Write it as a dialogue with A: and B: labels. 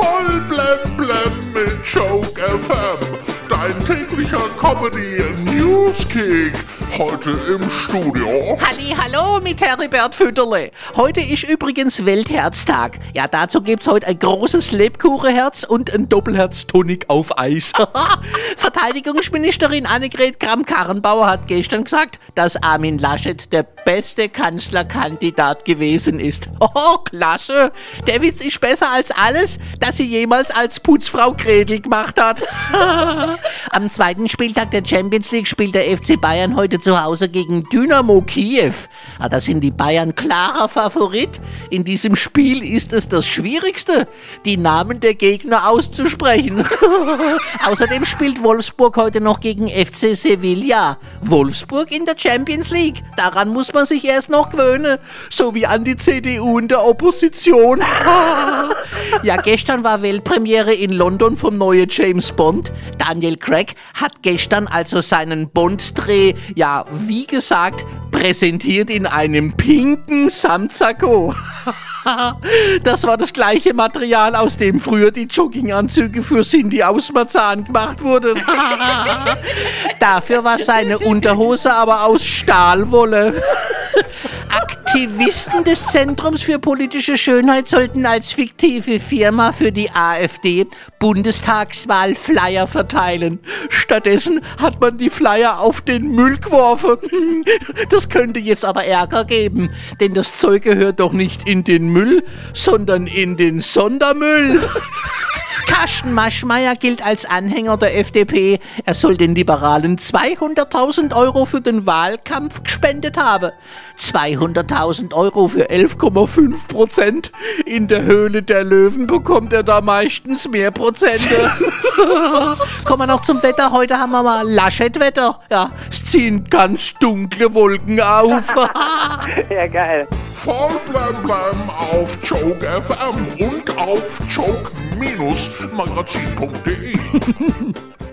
A: Voll blem blem mit Joke FM. Dein täglicher Comedy Newskick. Heute im Studio.
B: Halli, hallo mit Heribert Fütterle. Heute ist übrigens Weltherztag. Ja, dazu gibt's heute ein großes Lebkuchenherz und ein Doppelherz-Tonic auf Eis. Verteidigungsministerin Annegret Kramp-Karrenbauer hat gestern gesagt, dass Armin Laschet der beste Kanzlerkandidat gewesen ist. Oh, klasse. Der Witz ist besser als alles, das sie jemals als Putzfrau Gretel gemacht hat. Am zweiten Spieltag der Champions League spielt der FC Bayern heute zu Hause gegen Dynamo Kiew. Ah, da sind die Bayern klarer Favorit. In diesem Spiel ist es das Schwierigste, die Namen der Gegner auszusprechen. Außerdem spielt Wolfsburg heute noch gegen FC Sevilla. Wolfsburg in der Champions League. Daran muss man sich erst noch gewöhnen. So wie an die CDU in der Opposition. ja, gestern war Weltpremiere in London vom neuen James Bond. Daniel Craig hat gestern also seinen Bond-Dreh, ja, wie gesagt, präsentiert in einem pinken Samtsacko. Das war das gleiche Material, aus dem früher die Jogginganzüge für Cindy aus Marzahn gemacht wurden. Dafür war seine Unterhose aber aus Stahlwolle. Aktivisten des Zentrums für politische Schönheit sollten als fiktive Firma für die AfD Bundestagswahl Flyer verteilen. Stattdessen hat man die Flyer auf den Müll geworfen. Das könnte jetzt aber Ärger geben, denn das Zeug gehört doch nicht in den Müll, sondern in den Sondermüll. Carsten Maschmeyer gilt als Anhänger der FDP. Er soll den Liberalen 200.000 Euro für den Wahlkampf gespendet haben. 200.000 Euro für 11,5 Prozent. In der Höhle der Löwen bekommt er da meistens mehr Prozente. Kommen wir noch zum Wetter. Heute haben wir mal Laschet-Wetter. Ja, es ziehen ganz dunkle Wolken auf.
C: Ja, geil.
A: Voll blem blem auf Joke FM und auf joke-magazin.de.